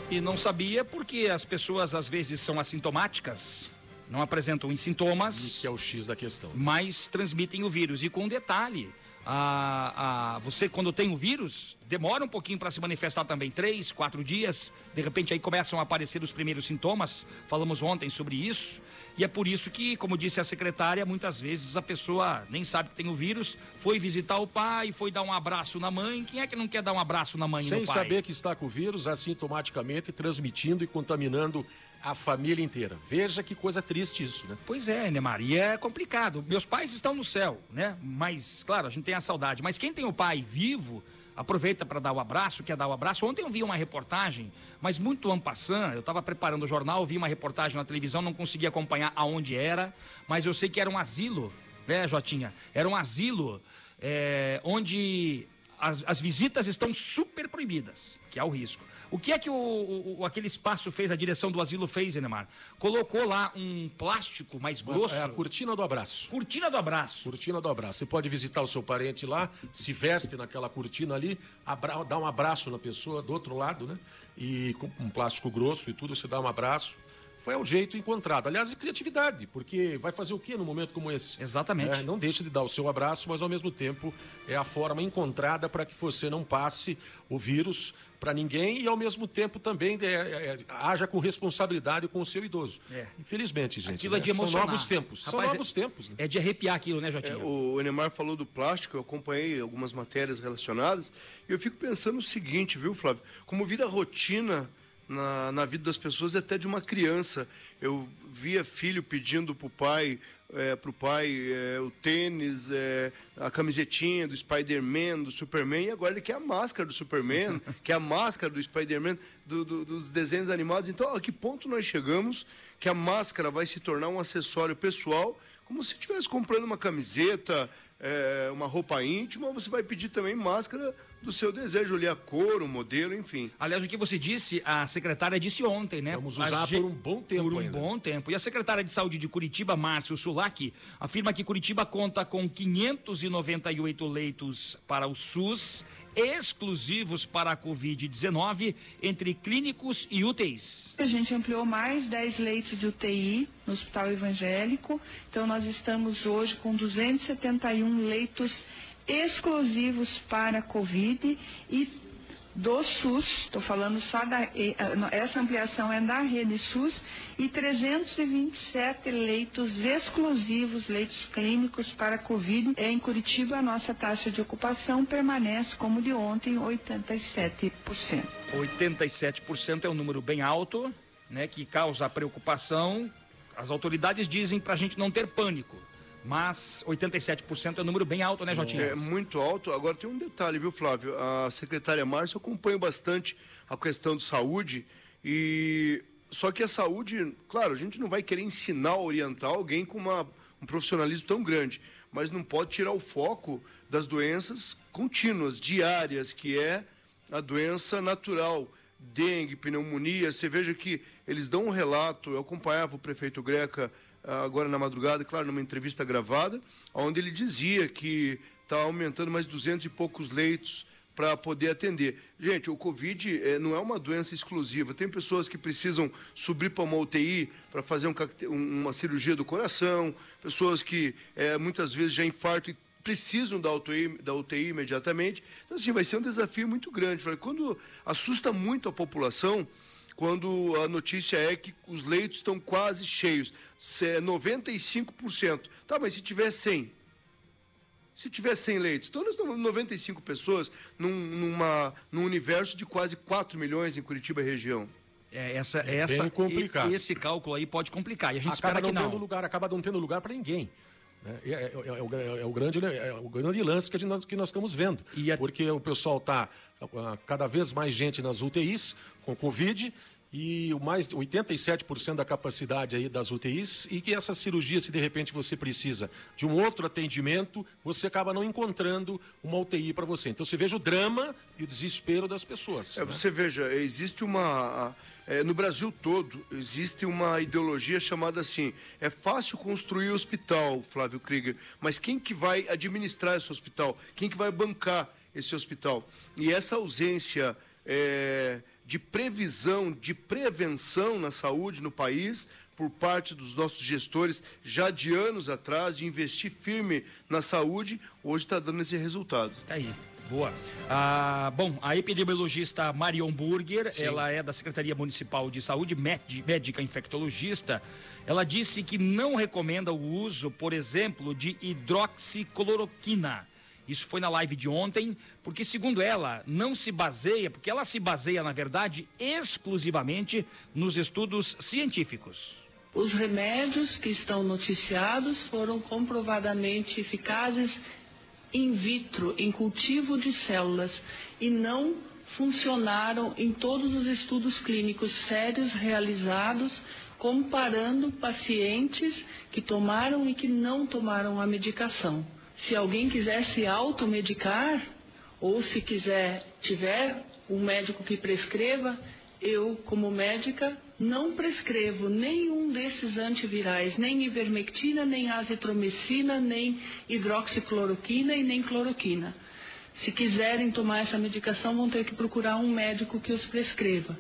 E não sabia porque as pessoas, às vezes, são assintomáticas. Não apresentam sintomas. Que é o X da questão. Mas transmitem o vírus. E com um detalhe: a, a, você, quando tem o vírus, demora um pouquinho para se manifestar também três, quatro dias. De repente, aí começam a aparecer os primeiros sintomas. Falamos ontem sobre isso. E é por isso que, como disse a secretária, muitas vezes a pessoa nem sabe que tem o vírus, foi visitar o pai, foi dar um abraço na mãe. Quem é que não quer dar um abraço na mãe e Sem no pai? saber que está com o vírus, assintomaticamente transmitindo e contaminando a família inteira. Veja que coisa triste isso, né? Pois é, Neymar, e é complicado. Meus pais estão no céu, né? Mas, claro, a gente tem a saudade. Mas quem tem o pai vivo, aproveita para dar o abraço, quer dar o abraço. Ontem eu vi uma reportagem, mas muito ampassant. Eu estava preparando o jornal, vi uma reportagem na televisão, não consegui acompanhar aonde era, mas eu sei que era um asilo, né, Jotinha? Era um asilo é, onde as, as visitas estão super proibidas, que há o risco. O que é que o, o- aquele espaço fez, a direção do asilo fez, Enemar? Colocou lá um plástico mais grosso. É a cortina do abraço. Cortina do abraço. Cortina do abraço. Você pode visitar o seu parente lá, se veste naquela cortina ali, abra- dá um abraço na pessoa do outro lado, né? E com um plástico grosso e tudo, você dá um abraço. Foi o jeito encontrado. Aliás, e criatividade, porque vai fazer o quê num momento como esse? Exatamente. É, não deixe de dar o seu abraço, mas ao mesmo tempo é a forma encontrada para que você não passe o vírus para ninguém e ao mesmo tempo também é, é, é, haja com responsabilidade com o seu idoso. É. Infelizmente, gente. Aquilo é né? de São emocionar. novos tempos. São Rapaz, novos é- tempos. Né? É de arrepiar aquilo, né, Jotinha? É, o Enemar falou do plástico, eu acompanhei algumas matérias relacionadas, e eu fico pensando o seguinte, viu, Flávio? Como vira rotina na, na vida das pessoas, e até de uma criança. Eu via filho pedindo pro pai, é, pro pai é, o tênis, é, a camisetinha do Spider-Man, do Superman, e agora ele quer a máscara do Superman, quer a máscara do Spider-Man, do- do- dos desenhos animados. Então, a que ponto nós chegamos que a máscara vai se tornar um acessório pessoal como se estivesse comprando uma camiseta, é, uma roupa íntima, você vai pedir também máscara do seu desejo, ali a cor, o modelo, enfim. Aliás, o que você disse, a secretária disse ontem, né? Vamos usar por um bom tempo Por um ainda. bom tempo. E a secretária de Saúde de Curitiba, Márcio Sulak, afirma que Curitiba conta com 598 leitos para o SUS, exclusivos para a Covid-19, entre clínicos e UTIs. A gente ampliou mais 10 leitos de UTI no Hospital Evangélico. Então, nós estamos hoje com 271 leitos exclusivos para a Covid e do SUS, estou falando só da. ah, Essa ampliação é da rede SUS e 327 leitos exclusivos, leitos clínicos para Covid. Em Curitiba, a nossa taxa de ocupação permanece como de ontem, 87%. 87% é um número bem alto, né, que causa preocupação. As autoridades dizem para a gente não ter pânico, mas 87% é um número bem alto, né, Jotinha? É muito alto. Agora tem um detalhe, viu, Flávio? A secretária Márcia acompanha bastante a questão de saúde e só que a saúde, claro, a gente não vai querer ensinar, orientar alguém com uma, um profissionalismo tão grande, mas não pode tirar o foco das doenças contínuas, diárias, que é a doença natural, dengue, pneumonia. Você veja que eles dão um relato, eu acompanhava o prefeito Greca agora na madrugada, claro, numa entrevista gravada, onde ele dizia que está aumentando mais 200 e poucos leitos para poder atender. Gente, o Covid eh, não é uma doença exclusiva. Tem pessoas que precisam subir para uma UTI para fazer um um- uma cirurgia do coração, pessoas que eh, muitas vezes já infartam e precisam da UTI, da UTI imediatamente. Então, assim, vai ser um desafio muito grande. Quando assusta muito a população, quando a notícia é que os leitos estão quase cheios, se é 95%. Tá, mas se tiver 100? Se tiver 100 leitos, então nós estamos 95 pessoas num, numa, num universo de quase 4 milhões em Curitiba e região. É, essa, É essa, bem complicado. e- Esse cálculo aí pode complicar. E a gente acaba espera que não não. tendo lugar, acaba não tendo lugar para ninguém. né? É, é- é o, é o grande, é o grande lance que, a gente- que nós estamos vendo. Porque o pessoal está cada vez mais gente nas UTIs com Covid e o mais 87% da capacidade aí das UTIs e que essa cirurgia, se de repente você precisa de um outro atendimento, você acaba não encontrando uma UTI para você. Então você veja o drama e o desespero das pessoas. É, né? você veja, existe uma. é, no Brasil todo, existe uma ideologia chamada assim: é fácil construir hospital, Flávio Krieger, mas quem que vai administrar esse hospital? Quem que vai bancar esse hospital? E essa ausência é, de previsão, de prevenção na saúde no país, por parte dos nossos gestores já de anos atrás, de investir firme na saúde, hoje está dando esse resultado. Tá aí. Boa. Ah, bom, a epidemiologista Marion Burger, Sim. ela é da Secretaria Municipal de Saúde, médi- médica infectologista. Ela disse que não recomenda o uso, por exemplo, de hidroxicloroquina. Isso foi na live de ontem, porque segundo ela, não se baseia, porque ela se baseia, na verdade, exclusivamente nos estudos científicos. Os remédios que estão noticiados foram comprovadamente eficazes in vitro, em cultivo de células, e não funcionaram em todos os estudos clínicos sérios realizados, comparando pacientes que tomaram e que não tomaram a medicação. Se alguém quiser se automedicar, ou se quiser, tiver um médico que prescreva, eu, como médica, não prescrevo nenhum desses antivirais, nem ivermectina, nem azitromicina, nem hidroxicloroquina e nem cloroquina. Se quiserem tomar essa medicação, vão ter que procurar um médico que os prescreva,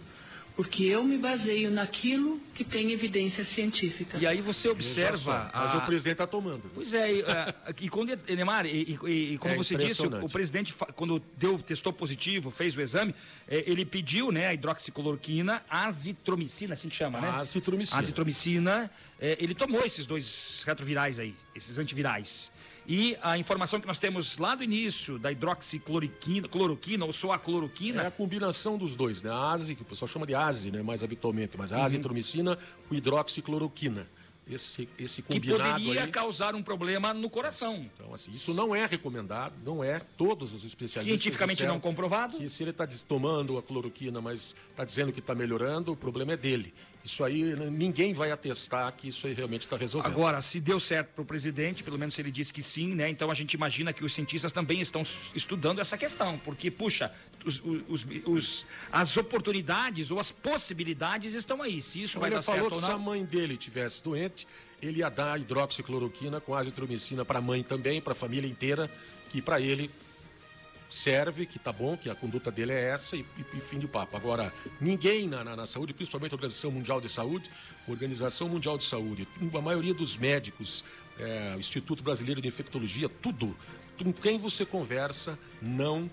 porque eu me baseio naquilo que tem evidência científica. E aí você observa. Mas a- o presidente está tomando. Pois é, e, ah, e quando, Enemar, e, e- e como É você disse, o, o presidente, quando deu, testou positivo, fez o exame, eh, ele pediu, né, a hidroxicloroquina, azitromicina, assim que chama, né? Azitromicina. Azitromicina, ele tomou esses dois retrovirais aí, esses antivirais. E a informação que nós temos lá do início da hidroxicloroquina, cloroquina ou só a cloroquina, É a combinação dos dois, né? A ASE, que o pessoal chama de ASE, né? Mais habitualmente, mas a Uhum. azitromicina com hidroxicloroquina. Esse, esse que combinado poderia aí. causar um problema no coração. Então, assim, isso não é recomendado, não é. Todos os especialistas. Cientificamente não comprovado. Que se ele está tomando a cloroquina, mas está dizendo que está melhorando, o problema é dele. Isso aí, ninguém vai atestar que isso aí realmente está resolvendo. Agora, se deu certo para o presidente, pelo menos ele disse que sim, né? Então a gente imagina que os cientistas também estão estudando essa questão, porque, puxa, os- os- os- as oportunidades ou as possibilidades estão aí. Se isso vai ele dar falou certo que ou se a não. mãe dele tivesse doente, ele ia dar hidroxicloroquina com azitromicina para a mãe também, para a família inteira, que para ele serve, que tá bom, que a conduta dele é essa e, e- fim de papo. Agora, ninguém na, na- na saúde, principalmente a Organização Mundial de Saúde, Organização Mundial de Saúde, a maioria dos médicos, é, Instituto Brasileiro de Infectologia, tudo, com quem você conversa, não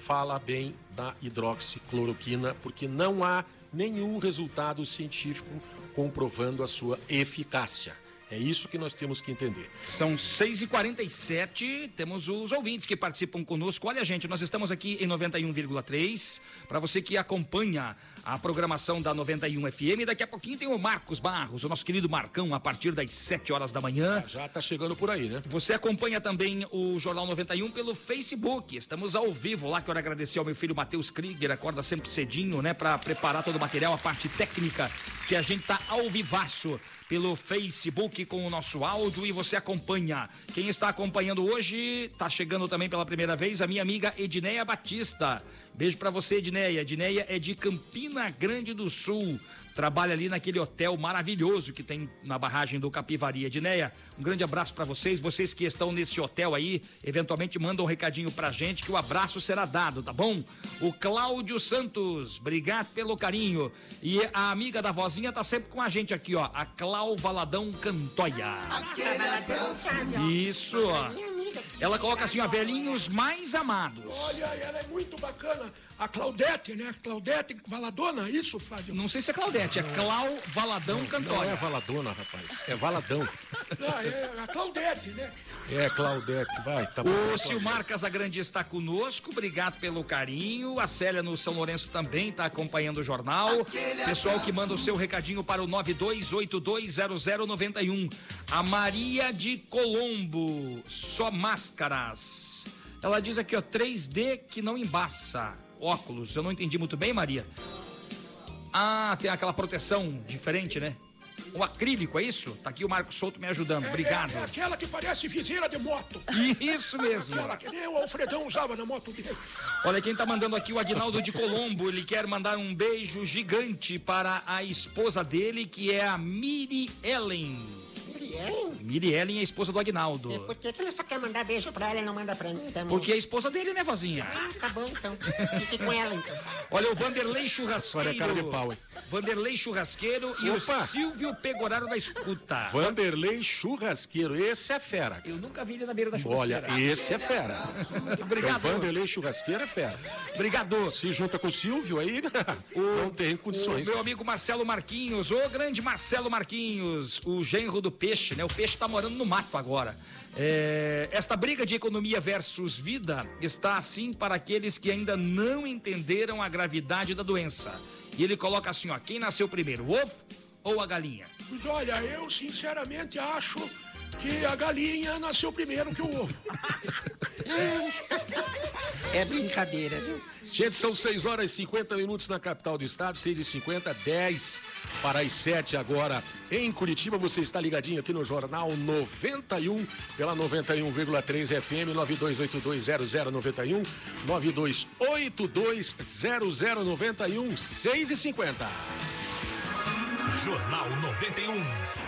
fala bem da hidroxicloroquina, porque não há nenhum resultado científico comprovando a sua eficácia. É isso que nós temos que entender. São 6h47, temos os ouvintes que participam conosco. Olha, gente, nós estamos aqui em 91,3. Para você que acompanha a programação da 91 FM, daqui a pouquinho tem o Marcos Barros, o nosso querido Marcão, a partir das 7 horas da manhã. Já está chegando por aí, né? Você acompanha também o Jornal 91 pelo Facebook. Estamos ao vivo lá. Quero agradecer ao meu filho Matheus Krieger, acorda sempre cedinho, né, para preparar todo o material, a parte técnica, que a gente tá ao vivaço pelo Facebook com o nosso áudio e você acompanha. Quem está acompanhando hoje, tá chegando também pela primeira vez, a minha amiga Edneia Batista. Beijo para você, Edneia. Edneia é de Campina Grande do Sul. Trabalha ali naquele hotel maravilhoso que tem na barragem do Capivari. Edneia, um grande abraço para vocês. Vocês que estão nesse hotel aí, eventualmente mandam um recadinho pra gente que o abraço será dado, tá bom? O Cláudio Santos, obrigado pelo carinho. E a amiga da vozinha tá sempre com a gente aqui, ó, a Clau Valadão Cantoia. Isso, ó. Ela coloca assim, ó, velhinhos mais amados. Olha, ela é muito bacana. A Claudete, né? Claudete Valadona, isso, Flávio? Não sei se é Claudete, é Clau Valadão Não Cantoia. é Valadona, rapaz. É Valadão. Não, é a Claudete, né? É, Claudete, vai. Tá bom. O Silmar Casagrande está conosco, obrigado pelo carinho. A Célia no São Lourenço também está acompanhando o jornal. Pessoal que manda o seu recadinho para o 92820091. A Maria de Colombo, só máscaras. Ela diz aqui, ó, 3D que não embaça. Óculos, eu não entendi muito bem, Maria. Ah, tem aquela proteção diferente, né? O acrílico, é isso? Tá aqui o Marco Souto me ajudando. Obrigado. É, é aquela que parece viseira de moto. Isso mesmo. Aquela que nem o Alfredão usava na moto dele. Olha quem tá mandando aqui o Agnaldo de Colombo. Ele quer mandar um beijo gigante para a esposa dele, que é a Miri Ellen. Miriellen? Miriellen é a esposa do Agnaldo. E por que, que ele só quer mandar beijo pra ela e não manda pra mim também? Porque é a esposa dele, né, vozinha? Ah, tá bom então. Fique com ela então. Olha o Vanderlei Churrasqueiro. Olha a cara de pau, hein? Vanderlei Churrasqueiro e Opa! o Silvio Pegoraro da escuta. Vanderlei Churrasqueiro, esse é fera. Eu nunca vi ele na beira da Olha, churrasqueira. esse é fera. Obrigado. O Vanderlei Churrasqueiro é fera. Obrigado. Se junta com o Silvio, aí não tem condições. O meu amigo Marcelo Marquinhos, o grande Marcelo Marquinhos, o genro do peixe, né? O peixe tá morando no mato agora. É, esta briga de economia versus vida está assim para aqueles que ainda não entenderam a gravidade da doença. E ele coloca assim, ó, quem nasceu primeiro, o ovo ou a galinha? Mas olha, eu sinceramente acho que a galinha nasceu primeiro que o ovo. É brincadeira, viu? Gente, são 6 horas e 50 minutos na capital do estado, 6 e 50 10 para as 7 agora em Curitiba. Você está ligadinho aqui no Jornal 91, pela 91,3 FM, 92820091, 92820091, 6 e 50. Jornal 91.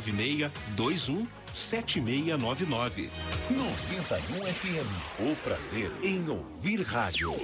21 7699. 91 FM. O prazer em ouvir rádio.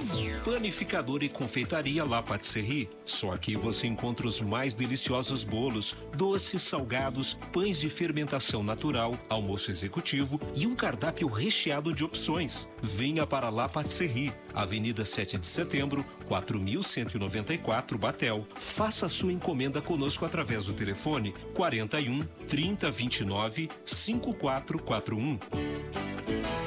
Panificador e confeitaria La Patisserie. Só aqui você encontra os mais deliciosos bolos, doces, salgados, pães de fermentação natural, almoço executivo e um cardápio recheado de opções. Venha para La Patisserie, Avenida 7 de Setembro, 4194 Batel. Faça sua encomenda conosco através do telefone 41 3029 5441.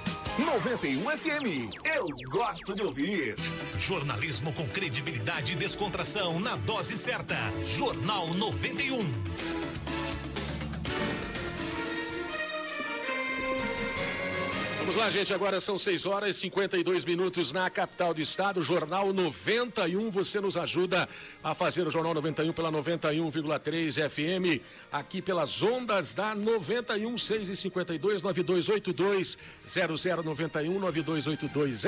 91 FM. Eu gosto de ouvir. Jornalismo com credibilidade e descontração na dose certa. Jornal 91. Vamos lá, gente. Agora são 6 horas e 52 minutos na capital do estado. Jornal 91. Você nos ajuda a fazer o Jornal 91 pela 91,3 FM. Aqui pelas ondas da 91, 6 e 52 9282 0091 9282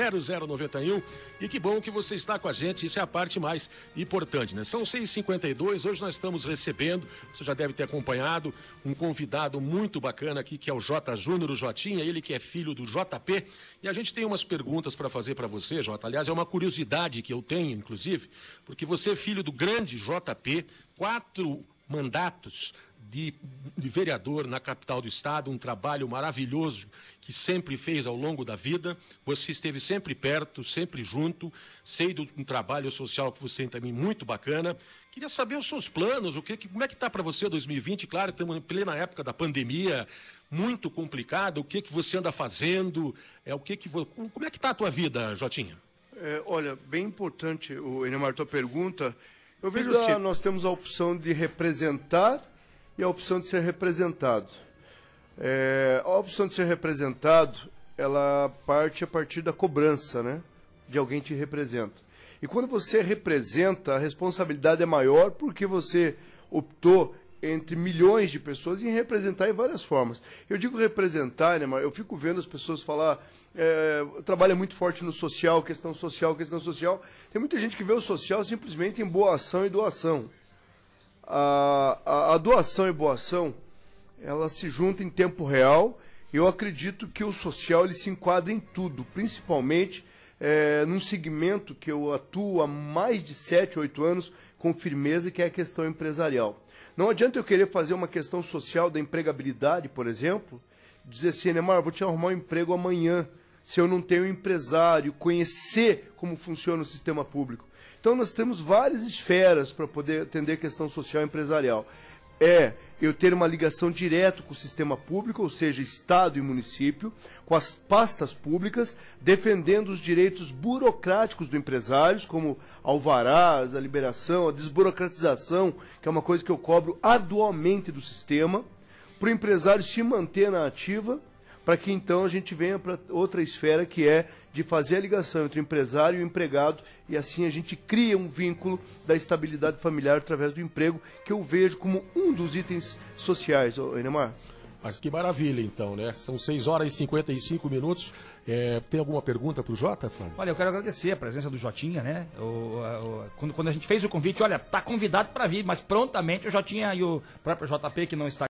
0091. E que bom que você está com a gente. Isso é a parte mais importante, né? São 6 e 52 Hoje nós estamos recebendo, você já deve ter acompanhado, um convidado muito bacana aqui, que é o J. Júnior, o Jotinha. Ele que é filho do JP. E a gente tem umas perguntas para fazer para você, Jota. Aliás, é uma curiosidade que eu tenho, inclusive, porque você é filho do grande JP, quatro mandatos de, de, vereador na capital do estado, um trabalho maravilhoso que sempre fez ao longo da vida. Você esteve sempre perto, sempre junto. Sei do um trabalho social que você tem também muito bacana. Queria saber os seus planos, o que, como é que está para você 2020? Claro, estamos em plena época da pandemia, muito complicado. O que que você anda fazendo? É o que que como é que está a tua vida, Jotinha? É, olha, bem importante o Enemar tua pergunta. Eu vejo assim, nós temos a opção de representar e a opção de ser representado. É, a opção de ser representado, ela parte a partir da cobrança, né? De alguém te representa. E quando você representa, a responsabilidade é maior porque você optou entre milhões de pessoas em representar em várias formas. Eu digo representar, né, eu fico vendo as pessoas falar, é, trabalha muito forte no social, questão social, questão social. Tem muita gente que vê o social simplesmente em boa ação e doação. A, a, a doação e boa ação, ela se junta em tempo real. Eu acredito que o social ele se enquadra em tudo, principalmente é, num segmento que eu atuo há mais de 7, 8 anos com firmeza, que é a questão empresarial. Não adianta eu querer fazer uma questão social da empregabilidade, por exemplo, dizer assim, Neymar, vou te arrumar um emprego amanhã, se eu não tenho empresário, conhecer como funciona o sistema público. Então nós temos várias esferas para poder atender a questão social e empresarial. É eu ter uma ligação direta com o sistema público, ou seja, Estado e município, com as pastas públicas, defendendo os direitos burocráticos do empresário, como alvarás, a liberação, a desburocratização, que é uma coisa que eu cobro arduamente do sistema, para o empresário se manter na ativa, para que então a gente venha para outra esfera que é de fazer a ligação entre o empresário e o empregado e assim a gente cria um vínculo da estabilidade familiar através do emprego que eu vejo como um dos itens sociais, Enemar. Mas que maravilha, então, né? São 6 horas e 55 minutos. É, tem alguma pergunta para o Jota, Flávio? Olha, eu quero agradecer a presença do Jotinha, né? O, o- quando, quando a gente fez o convite, olha, tá convidado para vir, mas prontamente o Jotinha e o próprio JP, que não está